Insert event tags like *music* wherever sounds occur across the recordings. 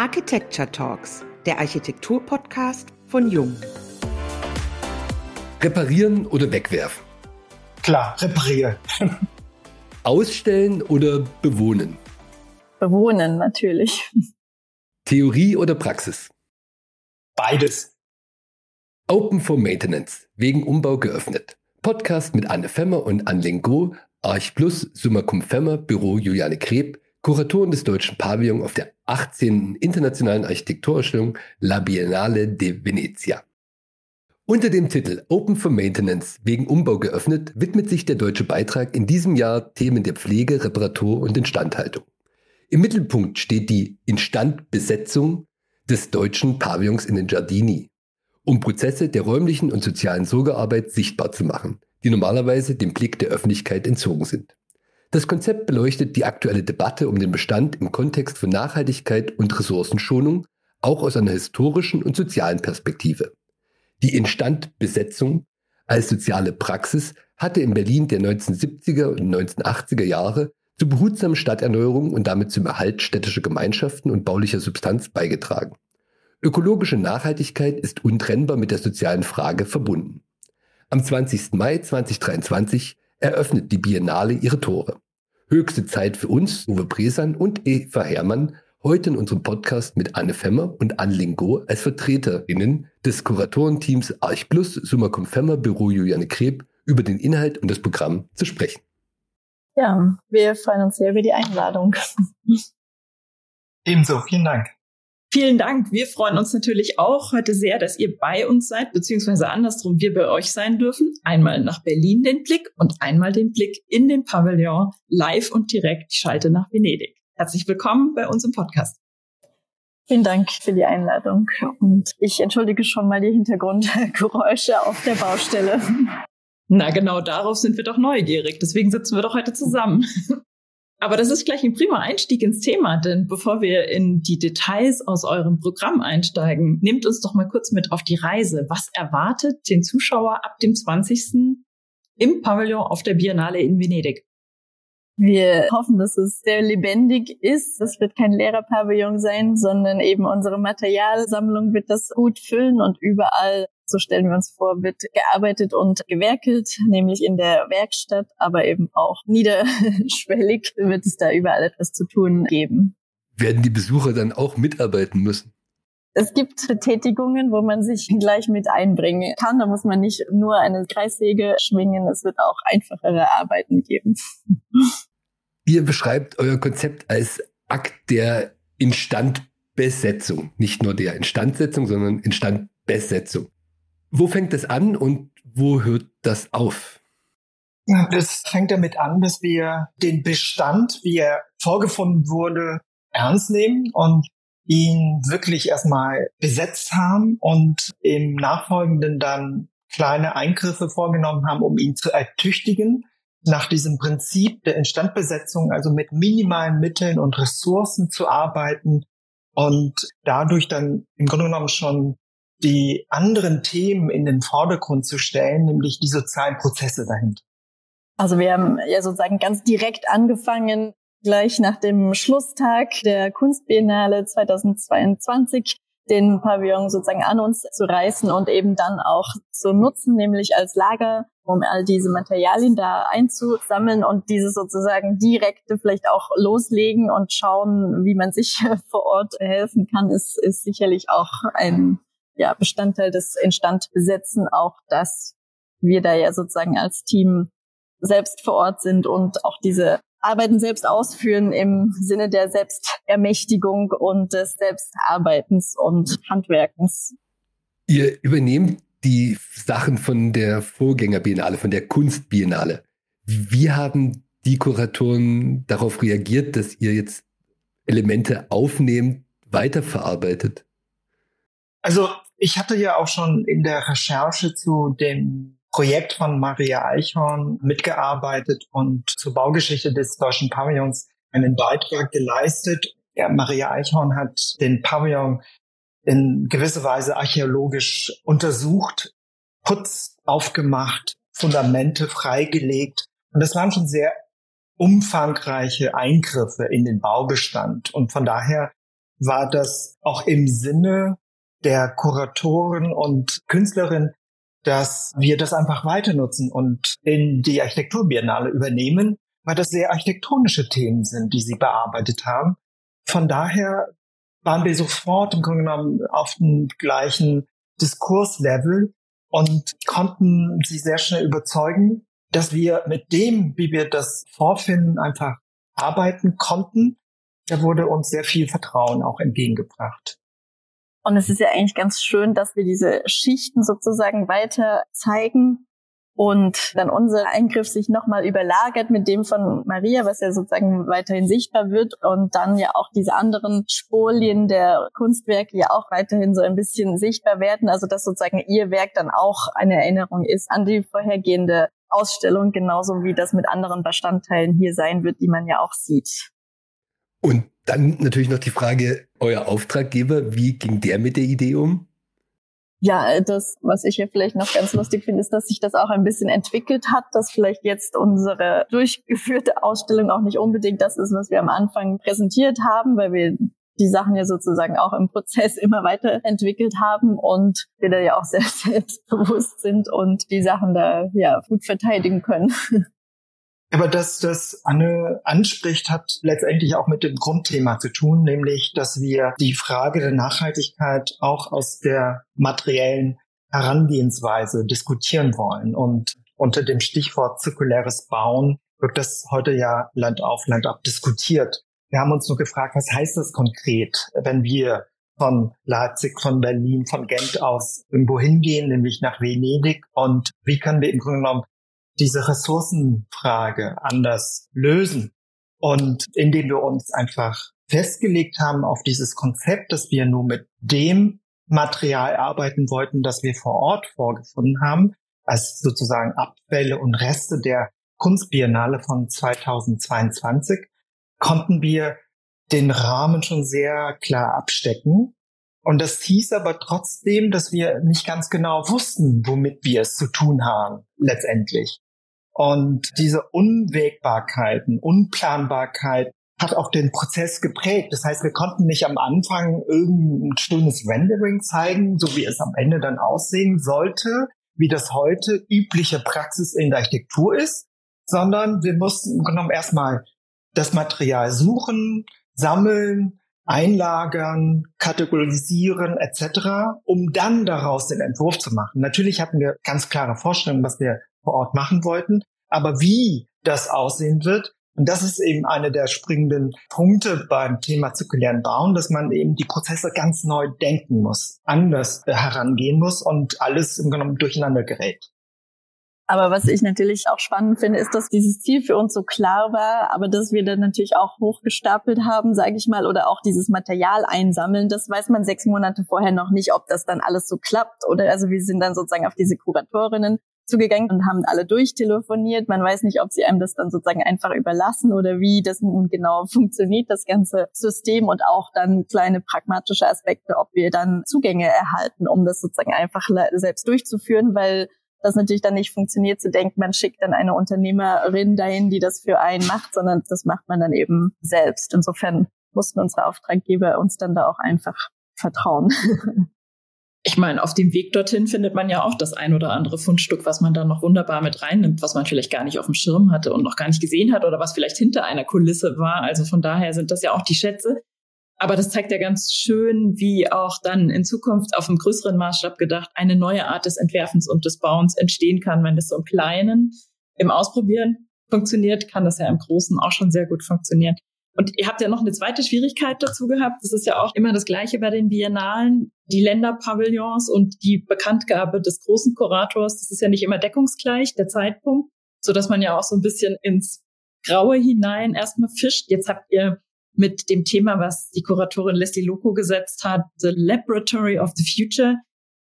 Architecture Talks, der Architektur-Podcast von Jung. Reparieren oder wegwerfen? Klar, reparieren. *laughs* Ausstellen oder bewohnen? Bewohnen, natürlich. Theorie oder Praxis? Beides. Open for Maintenance, wegen Umbau geöffnet. Podcast mit Anne Femmer und Anne Lengo, Arch Plus, Summa Cum Femmer, Büro Juliane Kreb, Kuratoren des deutschen Pavillon auf der 18. Internationalen Architekturausstellung La Biennale de Venezia. Unter dem Titel Open for Maintenance wegen Umbau geöffnet widmet sich der deutsche Beitrag in diesem Jahr Themen der Pflege, Reparatur und Instandhaltung. Im Mittelpunkt steht die Instandbesetzung des deutschen Pavillons in den Giardini, um Prozesse der räumlichen und sozialen Sorgearbeit sichtbar zu machen, die normalerweise dem Blick der Öffentlichkeit entzogen sind. Das Konzept beleuchtet die aktuelle Debatte um den Bestand im Kontext von Nachhaltigkeit und Ressourcenschonung, auch aus einer historischen und sozialen Perspektive. Die Instandbesetzung als soziale Praxis hatte in Berlin der 1970er und 1980er Jahre zur behutsamen Stadterneuerung und damit zum Erhalt städtischer Gemeinschaften und baulicher Substanz beigetragen. Ökologische Nachhaltigkeit ist untrennbar mit der sozialen Frage verbunden. Am 20. Mai 2023 eröffnet die Biennale ihre Tore. Höchste Zeit für uns, Uwe Bresan und Eva Herrmann, heute in unserem Podcast mit Anne Femmer und Anne Lingo als VertreterInnen des Kuratorenteams Arch Plus Summa Cum Femmer Büro Juliane Kreb über den Inhalt und das Programm zu sprechen. Ja, wir freuen uns sehr über die Einladung. Ebenso, vielen Dank. Vielen Dank. Wir freuen uns natürlich auch heute sehr, dass ihr bei uns seid, beziehungsweise andersrum wir bei euch sein dürfen. Einmal nach Berlin den Blick und einmal den Blick in den Pavillon live und direkt die Schalte nach Venedig. Herzlich willkommen bei uns im Podcast. Vielen Dank für die Einladung und ich entschuldige schon mal die Hintergrundgeräusche auf der Baustelle. Na genau, darauf sind wir doch neugierig. Deswegen sitzen wir doch heute zusammen. Aber das ist gleich ein prima Einstieg ins Thema, denn bevor wir in die Details aus eurem Programm einsteigen, nehmt uns doch mal kurz mit auf die Reise. Was erwartet den Zuschauer ab dem 20. im Pavillon auf der Biennale in Venedig? Wir hoffen, dass es sehr lebendig ist. Es wird kein leerer Pavillon sein, sondern eben unsere Materialsammlung wird das gut füllen und überall so stellen wir uns vor, wird gearbeitet und gewerkelt, nämlich in der Werkstatt, aber eben auch niederschwellig *laughs* wird es da überall etwas zu tun geben. Werden die Besucher dann auch mitarbeiten müssen? Es gibt Betätigungen, wo man sich gleich mit einbringen kann. Da muss man nicht nur eine Kreissäge schwingen. Es wird auch einfachere Arbeiten geben. Ihr beschreibt euer Konzept als Akt der Instandbesetzung. Nicht nur der Instandsetzung, sondern Instandbesetzung. Wo fängt das an und wo hört das auf? Das fängt damit an, dass wir den Bestand, wie er vorgefunden wurde, ernst nehmen und ihn wirklich erstmal besetzt haben und im Nachfolgenden dann kleine Eingriffe vorgenommen haben, um ihn zu ertüchtigen. Nach diesem Prinzip der Instandbesetzung, also mit minimalen Mitteln und Ressourcen zu arbeiten und dadurch dann im Grunde genommen schon die anderen Themen in den Vordergrund zu stellen, nämlich die sozialen Prozesse dahinter. Also wir haben ja sozusagen ganz direkt angefangen, gleich nach dem Schlusstag der Kunstbiennale 2022 den Pavillon sozusagen an uns zu reißen und eben dann auch zu nutzen, nämlich als Lager, um all diese Materialien da einzusammeln und diese sozusagen direkte vielleicht auch loslegen und schauen, wie man sich *laughs* vor Ort helfen kann, ist, ist sicherlich auch ein ja, Bestandteil des Instandbesetzen auch, dass wir da ja sozusagen als Team selbst vor Ort sind und auch diese Arbeiten selbst ausführen im Sinne der Selbstermächtigung und des Selbstarbeitens und Handwerkens. Ihr übernehmt die Sachen von der Vorgängerbiennale, von der Kunstbiennale. Wie haben die Kuratoren darauf reagiert, dass ihr jetzt Elemente aufnehmt, weiterverarbeitet? Also ich hatte ja auch schon in der Recherche zu dem Projekt von Maria Eichhorn mitgearbeitet und zur Baugeschichte des deutschen Pavillons einen Beitrag geleistet. Ja, Maria Eichhorn hat den Pavillon in gewisser Weise archäologisch untersucht, Putz aufgemacht, Fundamente freigelegt. Und das waren schon sehr umfangreiche Eingriffe in den Baubestand. Und von daher war das auch im Sinne der Kuratoren und Künstlerinnen, dass wir das einfach weiter nutzen und in die Architekturbiennale übernehmen, weil das sehr architektonische Themen sind, die sie bearbeitet haben. Von daher waren wir sofort im Grunde genommen auf dem gleichen Diskurslevel und konnten sie sehr schnell überzeugen, dass wir mit dem, wie wir das vorfinden, einfach arbeiten konnten. Da wurde uns sehr viel Vertrauen auch entgegengebracht. Und es ist ja eigentlich ganz schön, dass wir diese Schichten sozusagen weiter zeigen und dann unser Eingriff sich nochmal überlagert mit dem von Maria, was ja sozusagen weiterhin sichtbar wird und dann ja auch diese anderen Spolien der Kunstwerke ja auch weiterhin so ein bisschen sichtbar werden, also dass sozusagen ihr Werk dann auch eine Erinnerung ist an die vorhergehende Ausstellung, genauso wie das mit anderen Bestandteilen hier sein wird, die man ja auch sieht. Und dann natürlich noch die Frage, euer Auftraggeber, wie ging der mit der Idee um? Ja, das, was ich hier vielleicht noch ganz lustig finde, ist, dass sich das auch ein bisschen entwickelt hat, dass vielleicht jetzt unsere durchgeführte Ausstellung auch nicht unbedingt das ist, was wir am Anfang präsentiert haben, weil wir die Sachen ja sozusagen auch im Prozess immer weiterentwickelt haben und wir da ja auch sehr *laughs* selbstbewusst sind und die Sachen da ja gut verteidigen können. Aber dass das Anne anspricht, hat letztendlich auch mit dem Grundthema zu tun, nämlich, dass wir die Frage der Nachhaltigkeit auch aus der materiellen Herangehensweise diskutieren wollen. Und unter dem Stichwort zirkuläres Bauen wird das heute ja Land auf Land ab diskutiert. Wir haben uns nur gefragt, was heißt das konkret, wenn wir von Leipzig, von Berlin, von Gent aus irgendwo hingehen, nämlich nach Venedig. Und wie können wir im Grunde genommen diese Ressourcenfrage anders lösen. Und indem wir uns einfach festgelegt haben auf dieses Konzept, dass wir nur mit dem Material arbeiten wollten, das wir vor Ort vorgefunden haben, als sozusagen Abfälle und Reste der Kunstbiennale von 2022, konnten wir den Rahmen schon sehr klar abstecken. Und das hieß aber trotzdem, dass wir nicht ganz genau wussten, womit wir es zu tun haben, letztendlich. Und diese Unwägbarkeiten, Unplanbarkeit hat auch den Prozess geprägt. Das heißt, wir konnten nicht am Anfang irgendein schönes Rendering zeigen, so wie es am Ende dann aussehen sollte, wie das heute übliche Praxis in der Architektur ist, sondern wir mussten im erstmal das Material suchen, sammeln, einlagern, kategorisieren etc., um dann daraus den Entwurf zu machen. Natürlich hatten wir ganz klare Vorstellungen, was wir vor Ort machen wollten. Aber wie das aussehen wird, und das ist eben eine der springenden Punkte beim Thema zirkulären Bauen, dass man eben die Prozesse ganz neu denken muss, anders herangehen muss und alles im Grunde durcheinander gerät. Aber was ich natürlich auch spannend finde, ist, dass dieses Ziel für uns so klar war, aber dass wir dann natürlich auch hochgestapelt haben, sage ich mal, oder auch dieses Material einsammeln, das weiß man sechs Monate vorher noch nicht, ob das dann alles so klappt. Oder also wir sind dann sozusagen auf diese Kuratorinnen zugegangen und haben alle durchtelefoniert. Man weiß nicht, ob sie einem das dann sozusagen einfach überlassen oder wie das nun genau *laughs* funktioniert, das ganze System und auch dann kleine pragmatische Aspekte, ob wir dann Zugänge erhalten, um das sozusagen einfach selbst durchzuführen, weil das natürlich dann nicht funktioniert, zu denken, man schickt dann eine Unternehmerin dahin, die das für einen macht, sondern das macht man dann eben selbst. Insofern mussten unsere Auftraggeber uns dann da auch einfach vertrauen. *laughs* ich meine, auf dem Weg dorthin findet man ja auch das ein oder andere Fundstück, was man da noch wunderbar mit reinnimmt, was man vielleicht gar nicht auf dem Schirm hatte und noch gar nicht gesehen hat oder was vielleicht hinter einer Kulisse war. Also von daher sind das ja auch die Schätze. Aber das zeigt ja ganz schön, wie auch dann in Zukunft auf einem größeren Maßstab gedacht eine neue Art des Entwerfens und des Bauens entstehen kann. Wenn das so im Kleinen, im Ausprobieren funktioniert, kann das ja im Großen auch schon sehr gut funktionieren. Und ihr habt ja noch eine zweite Schwierigkeit dazu gehabt. Das ist ja auch immer das Gleiche bei den Biennalen. Die Länderpavillons und die Bekanntgabe des großen Kurators, das ist ja nicht immer deckungsgleich, der Zeitpunkt, so dass man ja auch so ein bisschen ins Graue hinein erstmal fischt. Jetzt habt ihr mit dem Thema, was die Kuratorin Leslie Loco gesetzt hat, The Laboratory of the Future.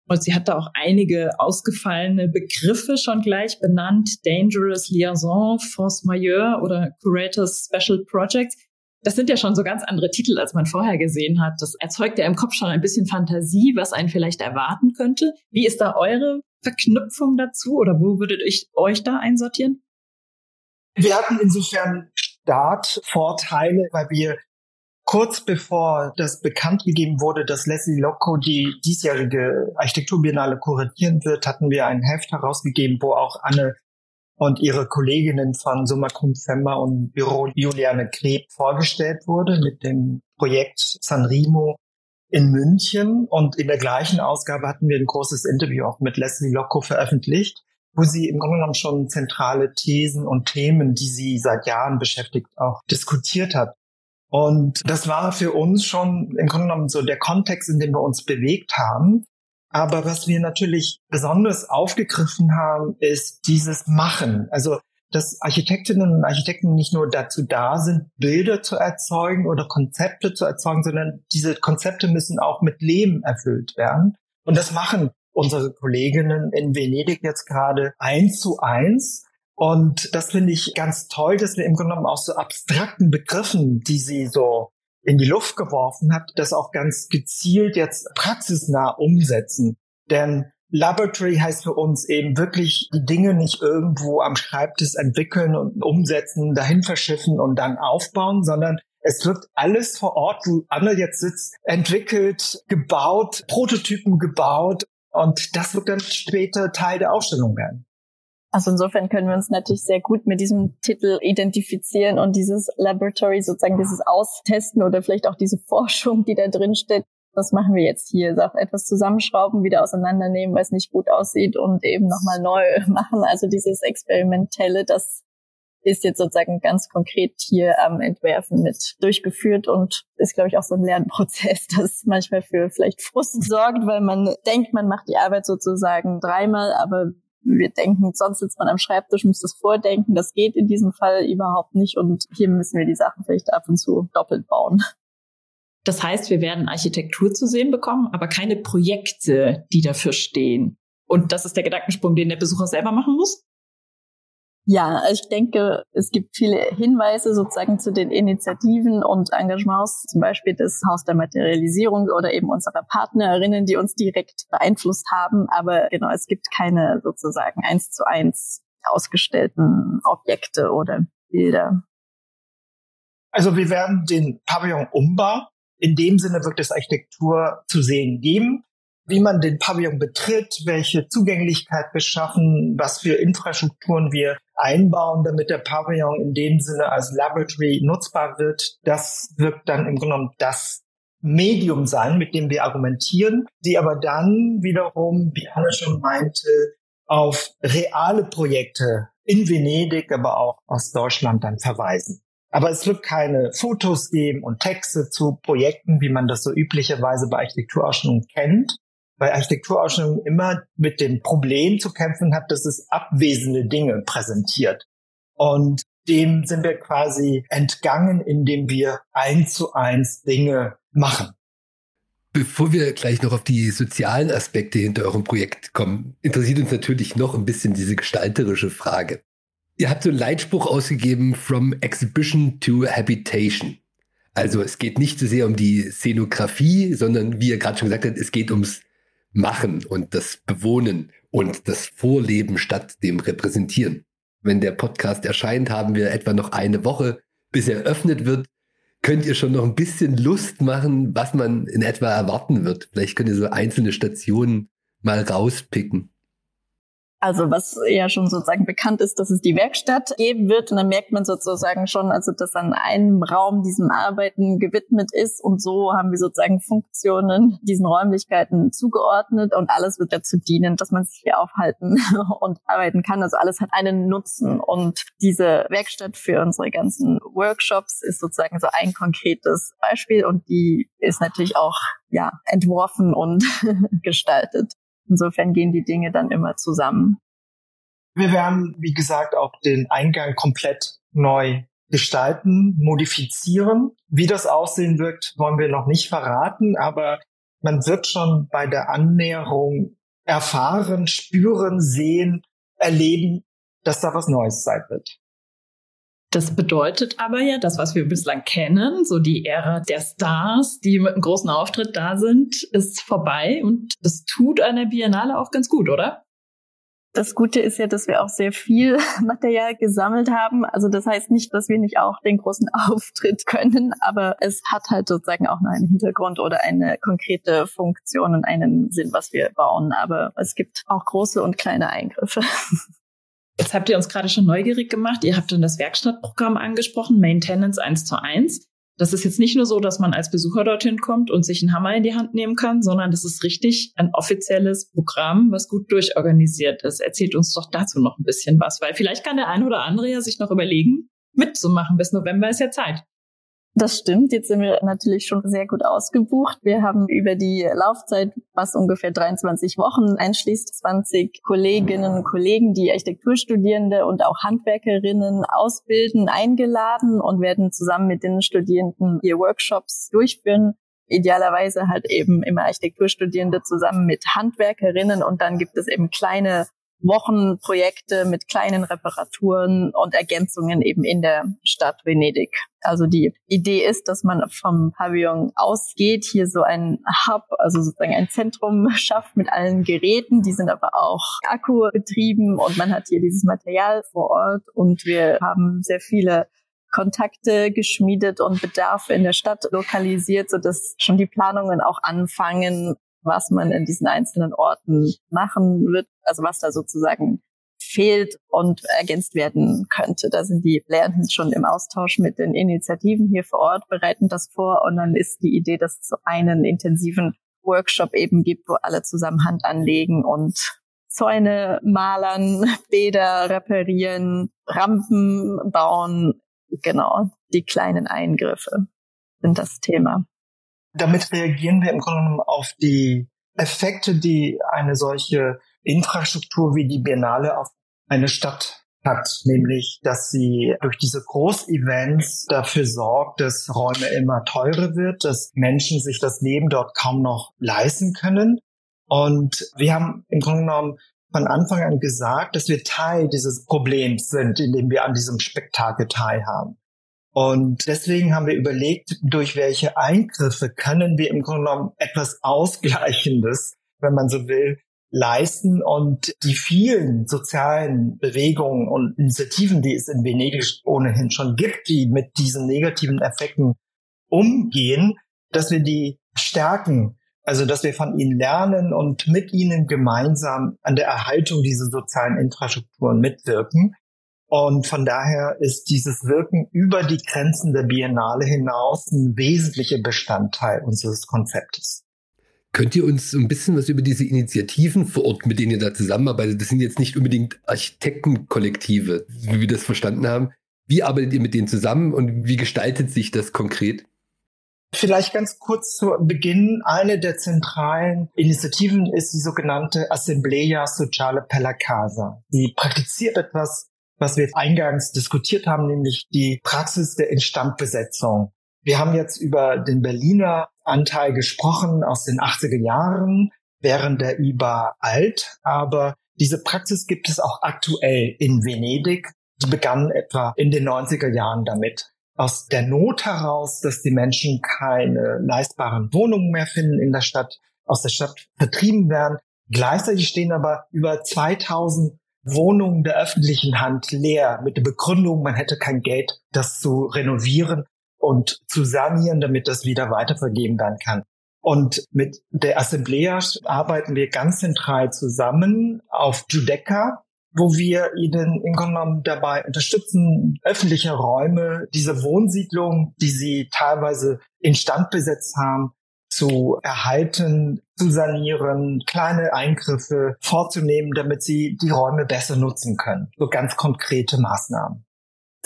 Und sie hat da auch einige ausgefallene Begriffe schon gleich benannt. Dangerous Liaison, Force Majeure oder Curators Special Projects das sind ja schon so ganz andere Titel, als man vorher gesehen hat. Das erzeugt ja im Kopf schon ein bisschen Fantasie, was einen vielleicht erwarten könnte. Wie ist da eure Verknüpfung dazu oder wo würdet ich euch da einsortieren? Wir hatten insofern Startvorteile, weil wir kurz bevor das bekannt gegeben wurde, dass Leslie Locco die diesjährige Architekturbiennale kuratieren wird, hatten wir ein Heft herausgegeben, wo auch Anne und ihre Kolleginnen von Summa Cum Femma und Büro Juliane Kreb vorgestellt wurde mit dem Projekt Sanremo in München. Und in der gleichen Ausgabe hatten wir ein großes Interview auch mit Leslie Locco veröffentlicht, wo sie im Grunde genommen schon zentrale Thesen und Themen, die sie seit Jahren beschäftigt, auch diskutiert hat. Und das war für uns schon im Grunde genommen so der Kontext, in dem wir uns bewegt haben. Aber was wir natürlich besonders aufgegriffen haben, ist dieses Machen. Also, dass Architektinnen und Architekten nicht nur dazu da sind, Bilder zu erzeugen oder Konzepte zu erzeugen, sondern diese Konzepte müssen auch mit Leben erfüllt werden. Und das machen unsere Kolleginnen in Venedig jetzt gerade eins zu eins. Und das finde ich ganz toll, dass wir im Grunde genommen auch so abstrakten Begriffen, die sie so in die Luft geworfen hat, das auch ganz gezielt jetzt praxisnah umsetzen. Denn Laboratory heißt für uns eben wirklich die Dinge nicht irgendwo am Schreibtisch entwickeln und umsetzen, dahin verschiffen und dann aufbauen, sondern es wird alles vor Ort, wo Anne jetzt sitzt, entwickelt, gebaut, Prototypen gebaut und das wird dann später Teil der Ausstellung werden. Also insofern können wir uns natürlich sehr gut mit diesem Titel identifizieren und dieses Laboratory, sozusagen dieses Austesten oder vielleicht auch diese Forschung, die da drin steht, das machen wir jetzt hier. Sag, etwas zusammenschrauben, wieder auseinandernehmen, weil es nicht gut aussieht und eben nochmal neu *laughs* machen. Also dieses Experimentelle, das ist jetzt sozusagen ganz konkret hier am Entwerfen mit durchgeführt und ist, glaube ich, auch so ein Lernprozess, *laughs* das manchmal für vielleicht Frust sorgt, weil man denkt, man macht die Arbeit sozusagen dreimal, aber wir denken, sonst sitzt man am Schreibtisch, muss das vordenken. Das geht in diesem Fall überhaupt nicht. Und hier müssen wir die Sachen vielleicht ab und zu doppelt bauen. Das heißt, wir werden Architektur zu sehen bekommen, aber keine Projekte, die dafür stehen. Und das ist der Gedankensprung, den der Besucher selber machen muss? Ja, ich denke, es gibt viele Hinweise sozusagen zu den Initiativen und Engagements, zum Beispiel das Haus der Materialisierung oder eben unserer Partnerinnen, die uns direkt beeinflusst haben. Aber genau, es gibt keine sozusagen eins zu eins ausgestellten Objekte oder Bilder. Also wir werden den Pavillon umbauen. In dem Sinne wird es Architektur zu sehen geben wie man den Pavillon betritt, welche Zugänglichkeit wir schaffen, was für Infrastrukturen wir einbauen, damit der Pavillon in dem Sinne als Laboratory nutzbar wird. Das wird dann im Grunde genommen das Medium sein, mit dem wir argumentieren, die aber dann wiederum, wie Anne schon meinte, auf reale Projekte in Venedig, aber auch aus Deutschland dann verweisen. Aber es wird keine Fotos geben und Texte zu Projekten, wie man das so üblicherweise bei Architekturausstellungen kennt, weil Architekturausstellung immer mit dem Problem zu kämpfen hat, dass es abwesende Dinge präsentiert. Und dem sind wir quasi entgangen, indem wir eins zu eins Dinge machen. Bevor wir gleich noch auf die sozialen Aspekte hinter eurem Projekt kommen, interessiert uns natürlich noch ein bisschen diese gestalterische Frage. Ihr habt so einen Leitspruch ausgegeben, From Exhibition to Habitation. Also es geht nicht so sehr um die Szenografie, sondern wie ihr gerade schon gesagt habt, es geht ums Machen und das Bewohnen und das Vorleben statt dem Repräsentieren. Wenn der Podcast erscheint, haben wir etwa noch eine Woche, bis er eröffnet wird. Könnt ihr schon noch ein bisschen Lust machen, was man in etwa erwarten wird? Vielleicht könnt ihr so einzelne Stationen mal rauspicken. Also was ja schon sozusagen bekannt ist, dass es die Werkstatt geben wird. Und dann merkt man sozusagen schon, also dass an einem Raum diesem Arbeiten gewidmet ist. Und so haben wir sozusagen Funktionen diesen Räumlichkeiten zugeordnet. Und alles wird dazu dienen, dass man sich hier aufhalten *laughs* und arbeiten kann. Also alles hat einen Nutzen. Und diese Werkstatt für unsere ganzen Workshops ist sozusagen so ein konkretes Beispiel. Und die ist natürlich auch ja, entworfen und *laughs* gestaltet. Insofern gehen die Dinge dann immer zusammen. Wir werden, wie gesagt, auch den Eingang komplett neu gestalten, modifizieren. Wie das aussehen wird, wollen wir noch nicht verraten, aber man wird schon bei der Annäherung erfahren, spüren, sehen, erleben, dass da was Neues sein wird. Das bedeutet aber ja, das, was wir bislang kennen, so die Ära der Stars, die mit einem großen Auftritt da sind, ist vorbei und das tut einer Biennale auch ganz gut, oder? Das Gute ist ja, dass wir auch sehr viel *laughs* Material gesammelt haben. Also das heißt nicht, dass wir nicht auch den großen *laughs* Auftritt können, aber es hat halt sozusagen auch noch einen Hintergrund oder eine konkrete Funktion und einen Sinn, was wir bauen. Aber es gibt auch große und kleine Eingriffe. *laughs* Jetzt habt ihr uns gerade schon neugierig gemacht. Ihr habt dann das Werkstattprogramm angesprochen, Maintenance 1 zu 1. Das ist jetzt nicht nur so, dass man als Besucher dorthin kommt und sich einen Hammer in die Hand nehmen kann, sondern das ist richtig ein offizielles Programm, was gut durchorganisiert ist. Erzählt uns doch dazu noch ein bisschen was, weil vielleicht kann der ein oder andere ja sich noch überlegen, mitzumachen. Bis November ist ja Zeit. Das stimmt. Jetzt sind wir natürlich schon sehr gut ausgebucht. Wir haben über die Laufzeit, was ungefähr 23 Wochen einschließt, 20 Kolleginnen und Kollegen, die Architekturstudierende und auch Handwerkerinnen ausbilden, eingeladen und werden zusammen mit den Studierenden hier Workshops durchführen. Idealerweise halt eben immer Architekturstudierende zusammen mit Handwerkerinnen und dann gibt es eben kleine Wochenprojekte mit kleinen Reparaturen und Ergänzungen eben in der Stadt Venedig. Also die Idee ist, dass man vom Pavillon ausgeht, hier so ein Hub, also sozusagen ein Zentrum *laughs* schafft mit allen Geräten. Die sind aber auch akkubetrieben und man hat hier dieses Material vor Ort und wir haben sehr viele Kontakte geschmiedet und Bedarf in der Stadt lokalisiert, so dass schon die Planungen auch anfangen, was man in diesen einzelnen Orten machen wird, also was da sozusagen fehlt und ergänzt werden könnte. Da sind die Lehrenden schon im Austausch mit den Initiativen hier vor Ort, bereiten das vor und dann ist die Idee, dass es so einen intensiven Workshop eben gibt, wo alle zusammen Hand anlegen und Zäune malern, *laughs* Bäder reparieren, Rampen bauen. Genau, die kleinen Eingriffe sind das Thema. Damit reagieren wir im Grunde genommen auf die Effekte, die eine solche Infrastruktur wie die Biennale auf eine Stadt hat, nämlich, dass sie durch diese Großevents dafür sorgt, dass Räume immer teurer wird, dass Menschen sich das Leben dort kaum noch leisten können. Und wir haben im Grunde genommen von Anfang an gesagt, dass wir Teil dieses Problems sind, indem wir an diesem Spektakel teilhaben. Und deswegen haben wir überlegt, durch welche Eingriffe können wir im Grunde genommen etwas Ausgleichendes, wenn man so will, leisten und die vielen sozialen Bewegungen und Initiativen, die es in Venedig ohnehin schon gibt, die mit diesen negativen Effekten umgehen, dass wir die stärken, also dass wir von ihnen lernen und mit ihnen gemeinsam an der Erhaltung dieser sozialen Infrastrukturen mitwirken. Und von daher ist dieses Wirken über die Grenzen der Biennale hinaus ein wesentlicher Bestandteil unseres Konzeptes. Könnt ihr uns ein bisschen was über diese Initiativen vor Ort, mit denen ihr da zusammenarbeitet? Das sind jetzt nicht unbedingt Architektenkollektive, wie wir das verstanden haben. Wie arbeitet ihr mit denen zusammen und wie gestaltet sich das konkret? Vielleicht ganz kurz zu Beginn. Eine der zentralen Initiativen ist die sogenannte Assemblea Sociale per la Casa. Sie praktiziert etwas, was wir eingangs diskutiert haben, nämlich die Praxis der Instandbesetzung. Wir haben jetzt über den Berliner Anteil gesprochen aus den 80er Jahren, während der IBA alt, aber diese Praxis gibt es auch aktuell in Venedig. Die begann etwa in den 90er Jahren damit. Aus der Not heraus, dass die Menschen keine leistbaren Wohnungen mehr finden in der Stadt, aus der Stadt vertrieben werden. Gleichzeitig stehen aber über 2000 Wohnungen der öffentlichen Hand leer mit der Begründung, man hätte kein Geld, das zu renovieren und zu sanieren, damit das wieder weitervergeben werden kann. Und mit der Assemblea arbeiten wir ganz zentral zusammen auf Judeca, wo wir ihnen im Grunde dabei unterstützen, öffentliche Räume, diese Wohnsiedlung, die sie teilweise instand besetzt haben, zu erhalten, zu sanieren, kleine Eingriffe vorzunehmen, damit sie die Räume besser nutzen können. So ganz konkrete Maßnahmen.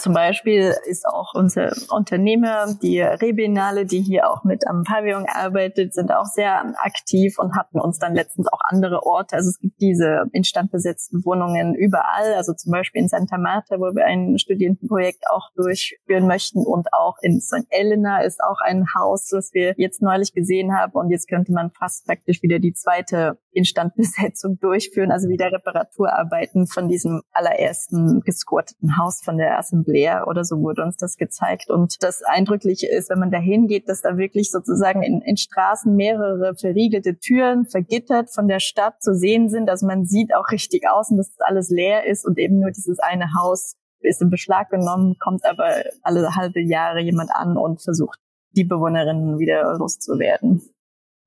Zum Beispiel ist auch unser Unternehmer, die Rebinale, die hier auch mit am Pavillon arbeitet, sind auch sehr aktiv und hatten uns dann letztens auch andere Orte. Also es gibt diese instand besetzten Wohnungen überall, also zum Beispiel in Santa Marta, wo wir ein Studierendenprojekt auch durchführen möchten und auch in St. Elena ist auch ein Haus, das wir jetzt neulich gesehen haben und jetzt könnte man fast praktisch wieder die zweite Instandbesetzung durchführen, also wieder Reparaturarbeiten von diesem allerersten gesquatteten Haus von der Assemblea oder so wurde uns das gezeigt. Und das Eindrückliche ist, wenn man da hingeht, dass da wirklich sozusagen in, in Straßen mehrere verriegelte Türen vergittert von der Stadt zu sehen sind. Also man sieht auch richtig außen, dass das alles leer ist und eben nur dieses eine Haus ist in Beschlag genommen, kommt aber alle halbe Jahre jemand an und versucht, die Bewohnerinnen wieder loszuwerden.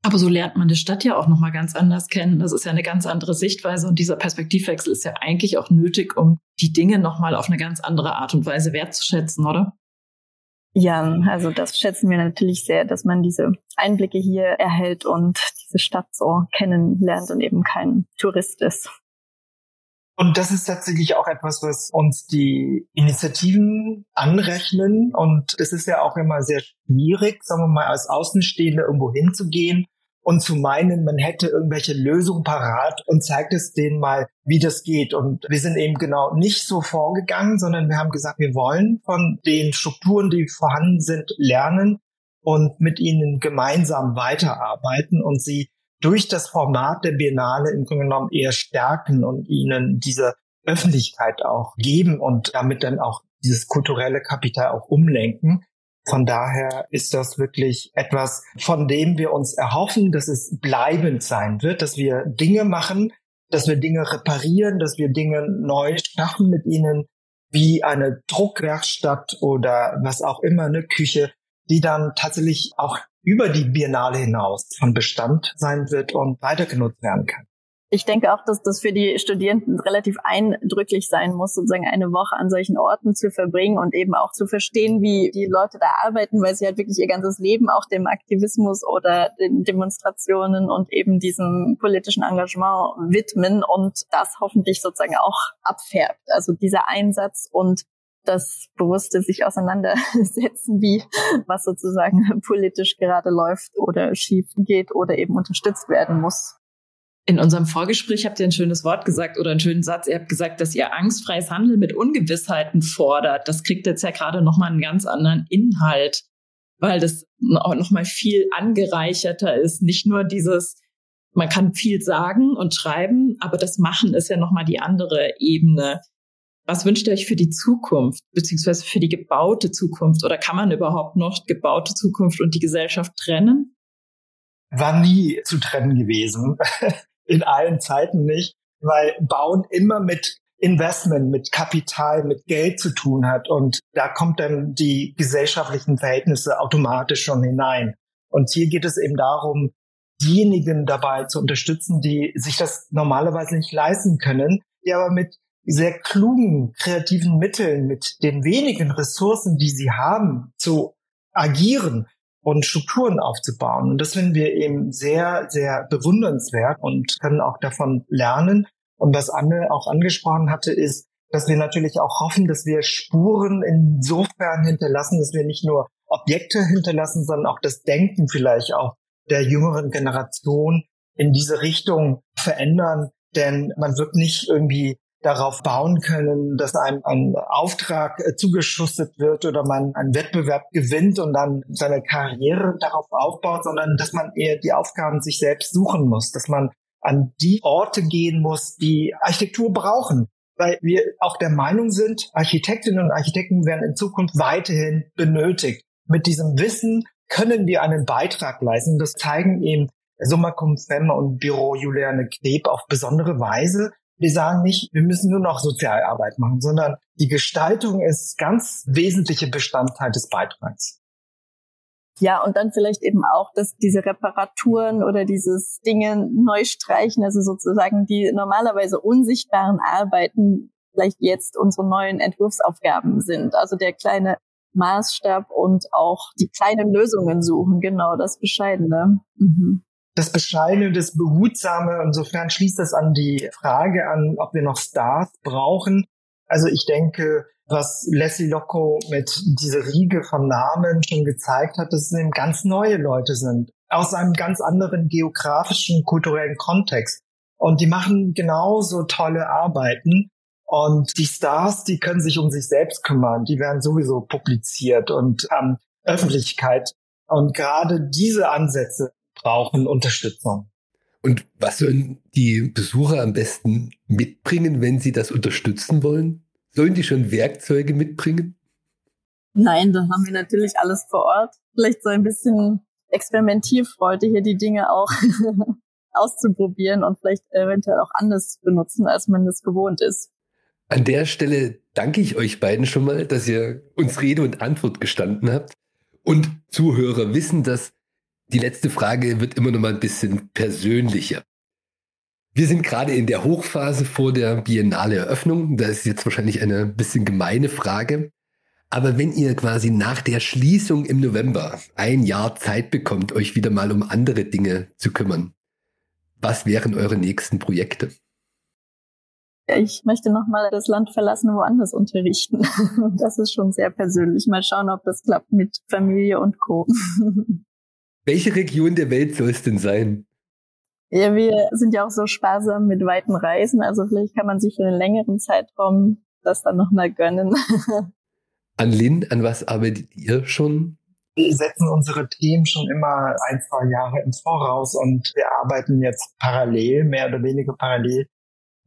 Aber so lernt man die Stadt ja auch nochmal ganz anders kennen. Das ist ja eine ganz andere Sichtweise und dieser Perspektivwechsel ist ja eigentlich auch nötig, um die Dinge nochmal auf eine ganz andere Art und Weise wertzuschätzen, oder? Ja, also das schätzen wir natürlich sehr, dass man diese Einblicke hier erhält und diese Stadt so kennenlernt und eben kein Tourist ist. Und das ist tatsächlich auch etwas, was uns die Initiativen anrechnen. Und es ist ja auch immer sehr schwierig, sagen wir mal, als Außenstehende irgendwo hinzugehen und zu meinen, man hätte irgendwelche Lösungen parat und zeigt es denen mal, wie das geht. Und wir sind eben genau nicht so vorgegangen, sondern wir haben gesagt, wir wollen von den Strukturen, die vorhanden sind, lernen und mit ihnen gemeinsam weiterarbeiten und sie durch das Format der Biennale im Grunde genommen eher stärken und ihnen diese Öffentlichkeit auch geben und damit dann auch dieses kulturelle Kapital auch umlenken. Von daher ist das wirklich etwas, von dem wir uns erhoffen, dass es bleibend sein wird, dass wir Dinge machen, dass wir Dinge reparieren, dass wir Dinge neu schaffen mit ihnen, wie eine Druckwerkstatt oder was auch immer, eine Küche, die dann tatsächlich auch über die Biennale hinaus von Bestand sein wird und weiter genutzt werden kann. Ich denke auch, dass das für die Studierenden relativ eindrücklich sein muss, sozusagen eine Woche an solchen Orten zu verbringen und eben auch zu verstehen, wie die Leute da arbeiten, weil sie halt wirklich ihr ganzes Leben auch dem Aktivismus oder den Demonstrationen und eben diesem politischen Engagement widmen und das hoffentlich sozusagen auch abfärbt. Also dieser Einsatz und das bewusste sich auseinandersetzen, wie was sozusagen politisch gerade läuft oder schief geht oder eben unterstützt werden muss. In unserem Vorgespräch habt ihr ein schönes Wort gesagt oder einen schönen Satz. Ihr habt gesagt, dass ihr angstfreies Handeln mit Ungewissheiten fordert. Das kriegt jetzt ja gerade nochmal einen ganz anderen Inhalt, weil das auch nochmal viel angereicherter ist. Nicht nur dieses, man kann viel sagen und schreiben, aber das Machen ist ja nochmal die andere Ebene. Was wünscht ihr euch für die Zukunft, beziehungsweise für die gebaute Zukunft? Oder kann man überhaupt noch gebaute Zukunft und die Gesellschaft trennen? War nie zu trennen gewesen. *laughs* in allen Zeiten nicht, weil Bauen immer mit Investment, mit Kapital, mit Geld zu tun hat. Und da kommt dann die gesellschaftlichen Verhältnisse automatisch schon hinein. Und hier geht es eben darum, diejenigen dabei zu unterstützen, die sich das normalerweise nicht leisten können, die aber mit sehr klugen, kreativen Mitteln, mit den wenigen Ressourcen, die sie haben, zu agieren und Strukturen aufzubauen. Und das finden wir eben sehr, sehr bewundernswert und können auch davon lernen. Und was Anne auch angesprochen hatte, ist, dass wir natürlich auch hoffen, dass wir Spuren insofern hinterlassen, dass wir nicht nur Objekte hinterlassen, sondern auch das Denken vielleicht auch der jüngeren Generation in diese Richtung verändern. Denn man wird nicht irgendwie darauf bauen können, dass einem ein Auftrag äh, zugeschustet wird oder man einen Wettbewerb gewinnt und dann seine Karriere darauf aufbaut, sondern dass man eher die Aufgaben sich selbst suchen muss, dass man an die Orte gehen muss, die Architektur brauchen. Weil wir auch der Meinung sind, Architektinnen und Architekten werden in Zukunft weiterhin benötigt. Mit diesem Wissen können wir einen Beitrag leisten. Das zeigen eben Summa Cum Femme und Büro Juliane Kneb auf besondere Weise. Wir sagen nicht, wir müssen nur noch Sozialarbeit machen, sondern die Gestaltung ist ganz wesentliche Bestandteil des Beitrags. Ja, und dann vielleicht eben auch, dass diese Reparaturen oder dieses Dinge neu streichen, also sozusagen die normalerweise unsichtbaren Arbeiten vielleicht jetzt unsere neuen Entwurfsaufgaben sind. Also der kleine Maßstab und auch die kleinen Lösungen suchen, genau das Bescheidene. Mhm das Bescheidene, das Behutsame. Insofern schließt das an die Frage an, ob wir noch Stars brauchen. Also ich denke, was Leslie Locco mit dieser Riege von Namen schon gezeigt hat, dass es eben ganz neue Leute sind, aus einem ganz anderen geografischen, kulturellen Kontext. Und die machen genauso tolle Arbeiten. Und die Stars, die können sich um sich selbst kümmern. Die werden sowieso publiziert und haben Öffentlichkeit. Und gerade diese Ansätze brauchen Unterstützung. Und was sollen die Besucher am besten mitbringen, wenn sie das unterstützen wollen? Sollen die schon Werkzeuge mitbringen? Nein, da haben wir natürlich alles vor Ort. Vielleicht so ein bisschen Experimentierfreude hier die Dinge auch *laughs* auszuprobieren und vielleicht eventuell auch anders benutzen, als man es gewohnt ist. An der Stelle danke ich euch beiden schon mal, dass ihr uns Rede und Antwort gestanden habt. Und Zuhörer wissen, dass die letzte Frage wird immer noch mal ein bisschen persönlicher. Wir sind gerade in der Hochphase vor der Biennale Eröffnung. Da ist jetzt wahrscheinlich eine bisschen gemeine Frage. Aber wenn ihr quasi nach der Schließung im November ein Jahr Zeit bekommt, euch wieder mal um andere Dinge zu kümmern, was wären eure nächsten Projekte? Ich möchte nochmal das Land verlassen, woanders unterrichten. *laughs* Das ist schon sehr persönlich. Mal schauen, ob das klappt mit Familie und Co. *laughs* Welche Region der Welt soll es denn sein? Ja, wir sind ja auch so sparsam mit weiten Reisen, also vielleicht kann man sich für einen längeren Zeitraum das dann nochmal gönnen. *laughs* An Lynn, an was arbeitet ihr schon? Wir setzen unsere Teams schon immer ein, zwei Jahre im Voraus und wir arbeiten jetzt parallel, mehr oder weniger parallel,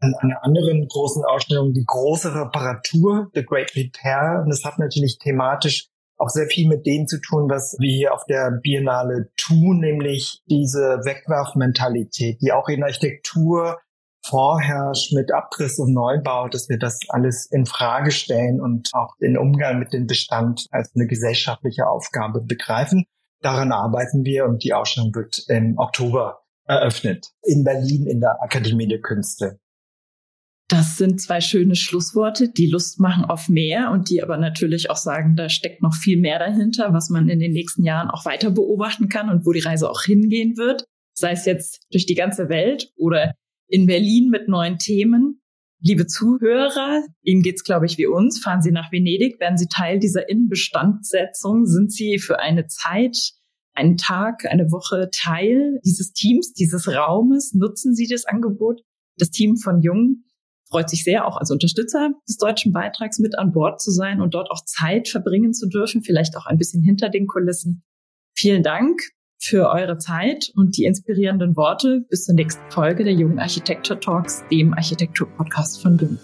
an einer anderen großen Ausstellung, die große Reparatur, The Great Repair. Und das hat natürlich thematisch auch sehr viel mit dem zu tun, was wir hier auf der Biennale tun, nämlich diese Wegwerfmentalität, die auch in Architektur vorherrscht mit Abriss und Neubau, dass wir das alles in Frage stellen und auch den Umgang mit dem Bestand als eine gesellschaftliche Aufgabe begreifen. Daran arbeiten wir und die Ausstellung wird im Oktober eröffnet in Berlin in der Akademie der Künste. Das sind zwei schöne Schlussworte, die Lust machen auf mehr und die aber natürlich auch sagen, da steckt noch viel mehr dahinter, was man in den nächsten Jahren auch weiter beobachten kann und wo die Reise auch hingehen wird, sei es jetzt durch die ganze Welt oder in Berlin mit neuen Themen. Liebe Zuhörer, Ihnen geht's, glaube ich, wie uns. Fahren Sie nach Venedig, werden Sie Teil dieser Innenbestandsetzung, sind Sie für eine Zeit, einen Tag, eine Woche Teil dieses Teams, dieses Raumes, nutzen Sie das Angebot. Das Team von Jung freut sich sehr, auch als Unterstützer des deutschen Beitrags mit an Bord zu sein und dort auch Zeit verbringen zu dürfen, vielleicht auch ein bisschen hinter den Kulissen. Vielen Dank für eure Zeit und die inspirierenden Worte. Bis zur nächsten Folge der Jungen Architektur Talks, dem Architektur-Podcast von Jung.